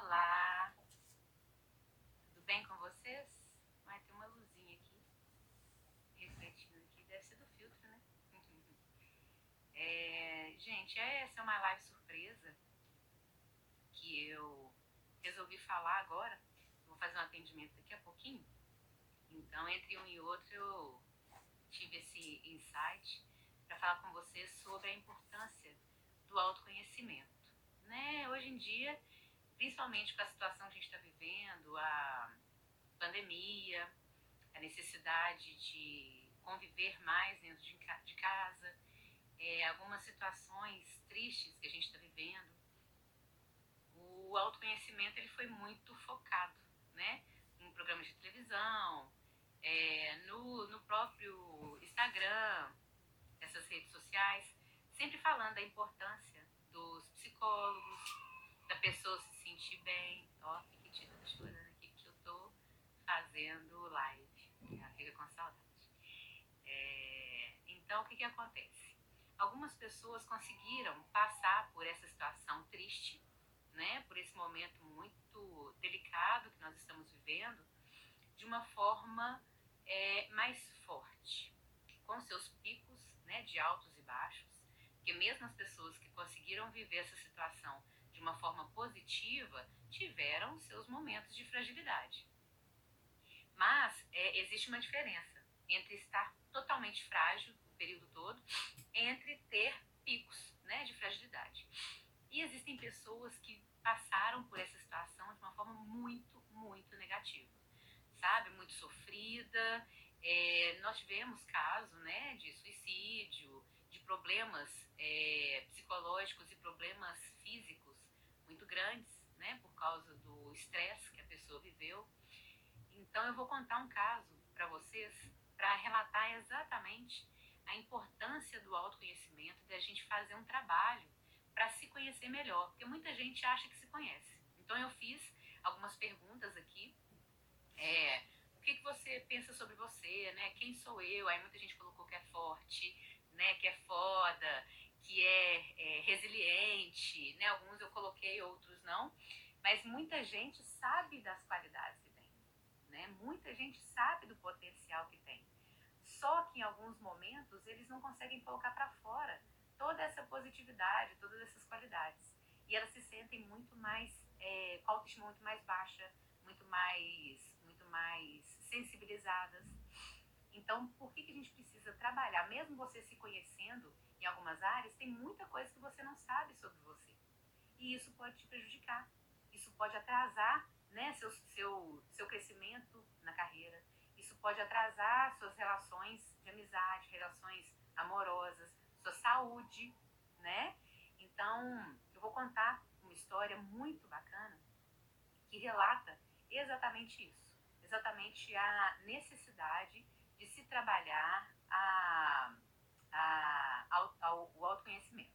Olá! Tudo bem com vocês? Vai ter uma luzinha aqui, refletindo aqui, deve ser do filtro, né? É, gente, essa é uma live surpresa que eu resolvi falar agora. Vou fazer um atendimento daqui a pouquinho. Então, entre um e outro, eu tive esse insight para falar com vocês sobre a importância do autoconhecimento. Né? Hoje em dia, principalmente com a situação que a gente está vivendo, a pandemia, a necessidade de conviver mais dentro de, casa, é, algumas situações tristes que a gente está vivendo, o autoconhecimento ele foi muito focado, né? Em programas de televisão, é, no, no próprio Instagram, essas redes sociais, sempre falando da importância dos psicólogos, da pessoa se sentir bem. Ó, fique chorando aqui que eu tô fazendo live. Ela fica com saudade. É, então, o que, que acontece? Algumas pessoas conseguiram passar por essa situação triste, né, por esse momento muito delicado que nós estamos vivendo, de uma forma é, mais forte, com seus picos né, de altos e baixos, porque mesmo as pessoas que conseguiram viver essa situação de uma forma positiva tiveram seus momentos de fragilidade. Mas é, existe uma diferença entre estar totalmente frágil o período todo, entre ter picos né, de fragilidade. E existem pessoas que passaram por essa situação de uma forma muito, muito negativa, sabe? Muito sofrida. É, nós tivemos caso né, de suicídio, de problemas é, psicológicos e problemas físicos muito grandes, né, por causa do estresse que a pessoa viveu. Então eu vou contar um caso para vocês para relatar exatamente a importância do autoconhecimento, da gente fazer um trabalho para se conhecer melhor, porque muita gente acha que se conhece. Então eu fiz algumas perguntas aqui. É, o que, que você pensa sobre você, né? Quem sou eu? Aí muita gente colocou que é forte, né? Que é foda, que é, é resiliente, né? Alguns eu coloquei, outros não. Mas muita gente sabe das qualidades que tem, né? Muita gente sabe do potencial que tem. Só que em alguns momentos eles não conseguem colocar para fora toda essa positividade, todas essas qualidades. E elas se sentem muito mais, é, com autoestima muito mais baixa, muito mais, muito mais sensibilizadas. Então, por que, que a gente precisa trabalhar? Mesmo você se conhecendo em algumas áreas, tem muita coisa que você não sabe sobre você. E isso pode te prejudicar. Isso pode atrasar né, seu, seu, seu crescimento na carreira. Isso pode atrasar suas relações de amizade, relações amorosas, sua saúde, né? Então, eu vou contar uma história muito bacana que relata exatamente isso. Exatamente a necessidade de se trabalhar a, ao, ao, o autoconhecimento.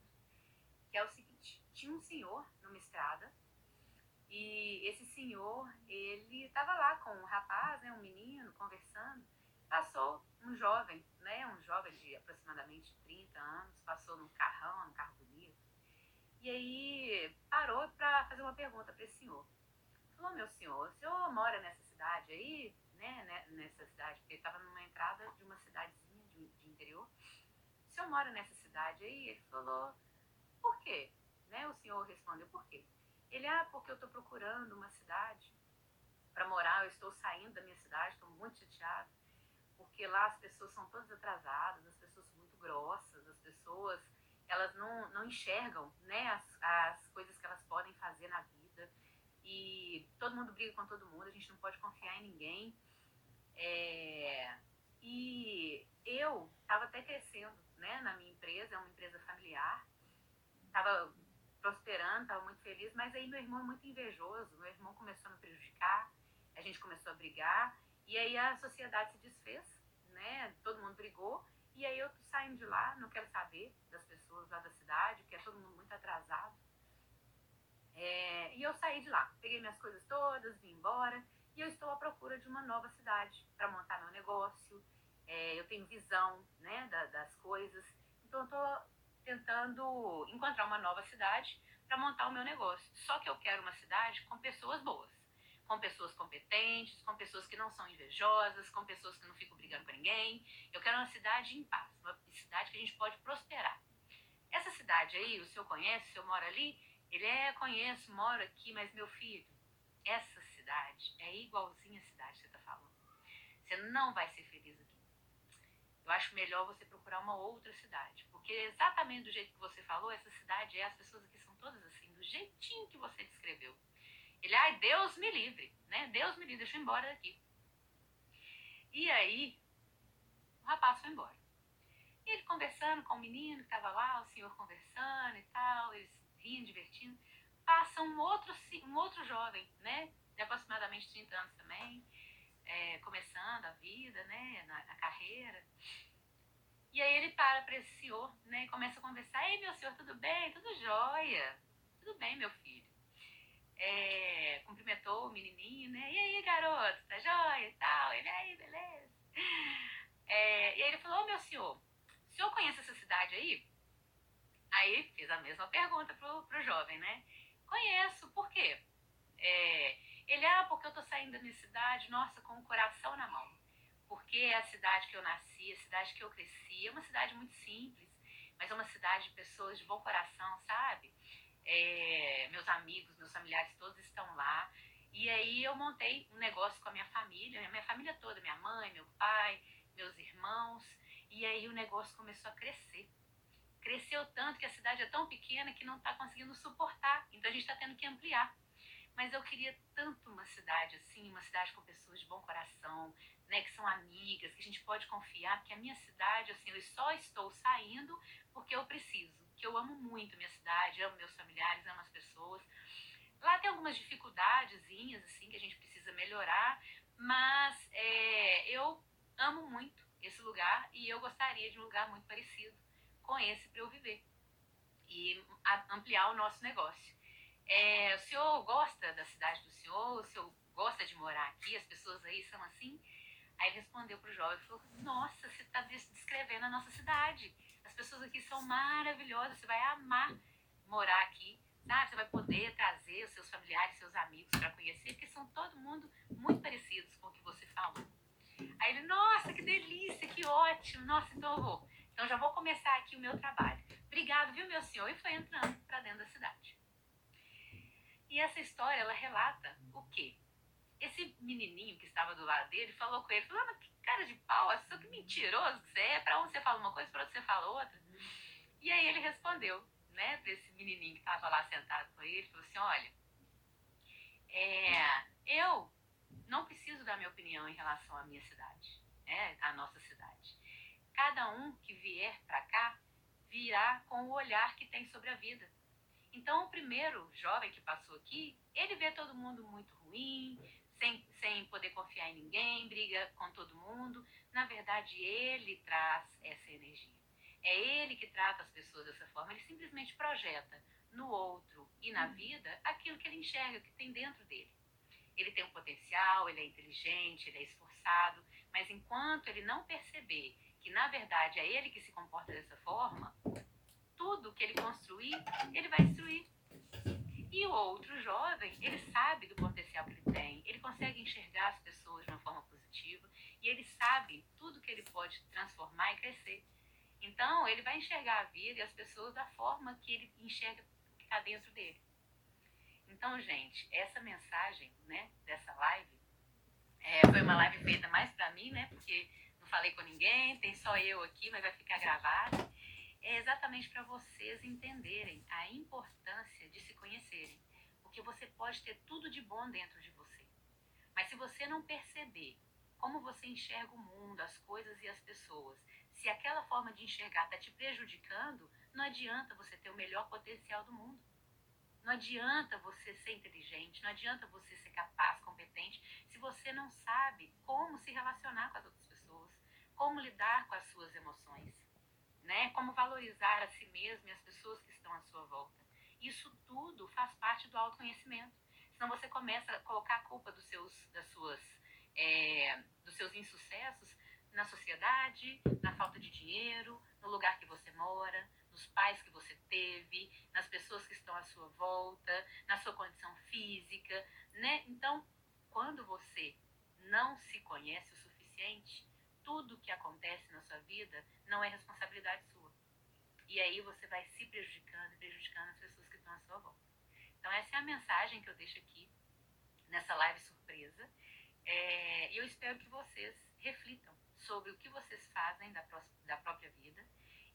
Que é o seguinte, tinha um senhor numa estrada e esse senhor, ele estava lá com um rapaz, né, um menino, conversando. Passou um jovem, né, um jovem de aproximadamente 30 anos, passou num carrão, num carro bonito. E aí parou para fazer uma pergunta para esse senhor. Falou, meu senhor, o senhor mora nessa cidade aí? Né, né nessa cidade, porque ele estava numa entrada de uma cidadezinha de, de interior. O senhor mora nessa cidade aí? Ele falou, por quê? Né, o senhor respondeu, por quê? Ele, ah, porque eu estou procurando uma cidade para morar, eu estou saindo da minha cidade, estou muito chateado, porque lá as pessoas são todas atrasadas, as pessoas são muito grossas, as pessoas, elas não, não enxergam, né, as, as coisas que elas podem fazer na vida, e todo mundo briga com todo mundo, a gente não pode confiar em ninguém, é, e eu estava até crescendo né, na minha empresa, é uma empresa familiar, estava prosperando, estava muito feliz, mas aí meu irmão é muito invejoso, meu irmão começou a me prejudicar, a gente começou a brigar, e aí a sociedade se desfez, né, todo mundo brigou, e aí eu tô saindo de lá, não quero saber das pessoas lá da cidade, porque é todo mundo muito atrasado. É, e eu saí de lá, peguei minhas coisas todas, vim embora, e eu estou à procura de uma nova cidade para montar meu negócio. É, eu tenho visão né, da, das coisas, então eu estou tentando encontrar uma nova cidade para montar o meu negócio. Só que eu quero uma cidade com pessoas boas, com pessoas competentes, com pessoas que não são invejosas, com pessoas que não ficam brigando com ninguém. Eu quero uma cidade em paz, uma cidade que a gente pode prosperar. Essa cidade aí, o senhor conhece, o senhor mora ali? Ele é, conheço, moro aqui, mas meu filho, essa cidade é igualzinha a cidade que você está falando. Você não vai ser feliz aqui. Eu acho melhor você procurar uma outra cidade. Porque exatamente do jeito que você falou, essa cidade é, as pessoas aqui são todas assim, do jeitinho que você descreveu. Ele, ai, Deus me livre, né? Deus me livre, deixa eu ir embora daqui. E aí, o rapaz foi embora. E ele conversando com o menino que estava lá, o senhor conversando e tal, eles rindo, divertindo. Passa um outro, um outro jovem, né? De aproximadamente 30 anos também, é, começando a vida, né? Na, na carreira. E aí ele para para esse senhor, né? E começa a conversar. Ei, meu senhor, tudo bem? Tudo jóia? Tudo bem, meu filho. É, cumprimentou o menininho, né? E aí, garoto, tá jóia e tal? Ele, aí, beleza. É, e aí ele falou, ô, meu senhor, o senhor conhece essa cidade aí? Aí fiz a mesma pergunta pro, pro jovem, né? Conheço, por quê? É, ele, ah, porque eu tô saindo da minha cidade, nossa, com o coração na mão porque é a cidade que eu nasci, a cidade que eu cresci, é uma cidade muito simples, mas é uma cidade de pessoas de bom coração, sabe? É, meus amigos, meus familiares todos estão lá. E aí eu montei um negócio com a minha família, minha família toda, minha mãe, meu pai, meus irmãos, e aí o negócio começou a crescer. Cresceu tanto que a cidade é tão pequena que não está conseguindo suportar. Então a gente está tendo que ampliar. Mas eu queria tanto uma cidade assim, uma cidade com pessoas de bom coração, né, que são amigas, que a gente pode confiar, porque a minha cidade, assim, eu só estou saindo porque eu preciso, que eu amo muito minha cidade, amo meus familiares, amo as pessoas. Lá tem algumas dificuldadezinhas, assim, que a gente precisa melhorar, mas é, eu amo muito esse lugar e eu gostaria de um lugar muito parecido com esse para eu viver e ampliar o nosso negócio. É, o senhor gosta da cidade do senhor? O senhor gosta de morar aqui? As pessoas aí são assim? Aí ele respondeu pro jovem e falou: Nossa, você está descrevendo a nossa cidade. As pessoas aqui são maravilhosas, você vai amar morar aqui, sabe? Você vai poder trazer os seus familiares, seus amigos para conhecer, porque são todo mundo muito parecidos com o que você falou. Aí ele: Nossa, que delícia, que ótimo, nossa, então eu vou. Então já vou começar aqui o meu trabalho. Obrigado, viu, meu senhor? E foi entrando para dentro da cidade. Essa história, ela relata o quê? Esse menininho que estava do lado dele falou com ele, falou, ah, mas que cara de pau, que mentiroso que você é, pra um você fala uma coisa, pra outro você fala outra. E aí ele respondeu, né, pra esse menininho que estava lá sentado com ele, falou assim, olha, é, eu não preciso dar minha opinião em relação à minha cidade, né, à nossa cidade. Cada um que vier para cá virá com o olhar que tem sobre a vida. Então, o primeiro jovem que passou aqui, ele vê todo mundo muito ruim, sem, sem poder confiar em ninguém, briga com todo mundo. Na verdade, ele traz essa energia. É ele que trata as pessoas dessa forma. Ele simplesmente projeta no outro e na vida aquilo que ele enxerga, que tem dentro dele. Ele tem um potencial, ele é inteligente, ele é esforçado, mas enquanto ele não perceber que na verdade é ele que se comporta dessa forma, tudo que ele construir, ele vai destruir. E o outro jovem, ele sabe do potencial que ele tem, ele consegue enxergar as pessoas de uma forma positiva e ele sabe tudo que ele pode transformar e crescer. Então, ele vai enxergar a vida e as pessoas da forma que ele enxerga o que está dentro dele. Então, gente, essa mensagem né, dessa live é, foi uma live feita mais para mim, né? Porque não falei com ninguém, tem só eu aqui, mas vai ficar gravado é exatamente para vocês entenderem a importância de se conhecerem. Porque você pode ter tudo de bom dentro de você. Mas se você não perceber como você enxerga o mundo, as coisas e as pessoas, se aquela forma de enxergar está te prejudicando, não adianta você ter o melhor potencial do mundo. Não adianta você ser inteligente, não adianta você ser capaz, competente, se você não sabe como se relacionar com as outras pessoas, como lidar com as suas emoções né? Como valorizar a si mesmo e as pessoas que estão à sua volta. Isso tudo faz parte do autoconhecimento. Senão você começa a colocar a culpa dos seus, das suas, é, dos seus insucessos na sociedade, na falta de dinheiro, no lugar que você mora, nos pais que você teve, nas pessoas que estão à sua volta, na sua condição física, né? Então, quando você não se conhece o suficiente, tudo que acontece na sua vida não é responsabilidade sua. E aí você vai se prejudicando e prejudicando as pessoas que estão à sua volta. Então, essa é a mensagem que eu deixo aqui nessa live surpresa. É, e eu espero que vocês reflitam sobre o que vocês fazem da, da própria vida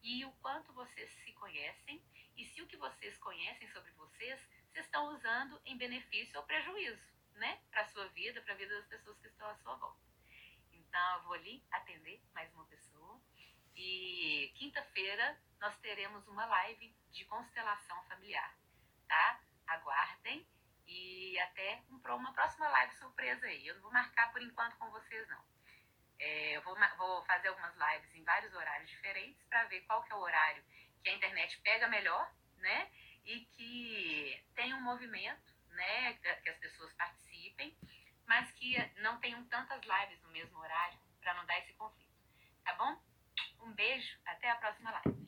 e o quanto vocês se conhecem e se o que vocês conhecem sobre vocês, vocês estão usando em benefício ou prejuízo, né? Para a sua vida, para a vida das pessoas que estão à sua. Então, eu vou ali atender mais uma pessoa. E quinta-feira nós teremos uma live de constelação familiar, tá? Aguardem e até uma próxima live surpresa aí. Eu não vou marcar por enquanto com vocês, não. É, eu vou, vou, fazer algumas lives em vários horários diferentes para ver qual que é o horário que a internet pega melhor, né? E que tem um movimento, né? Que as pessoas participem, mas que não tenham tantas lives no mesmo horário para não dar esse conflito. Tá bom? Um beijo, até a próxima live.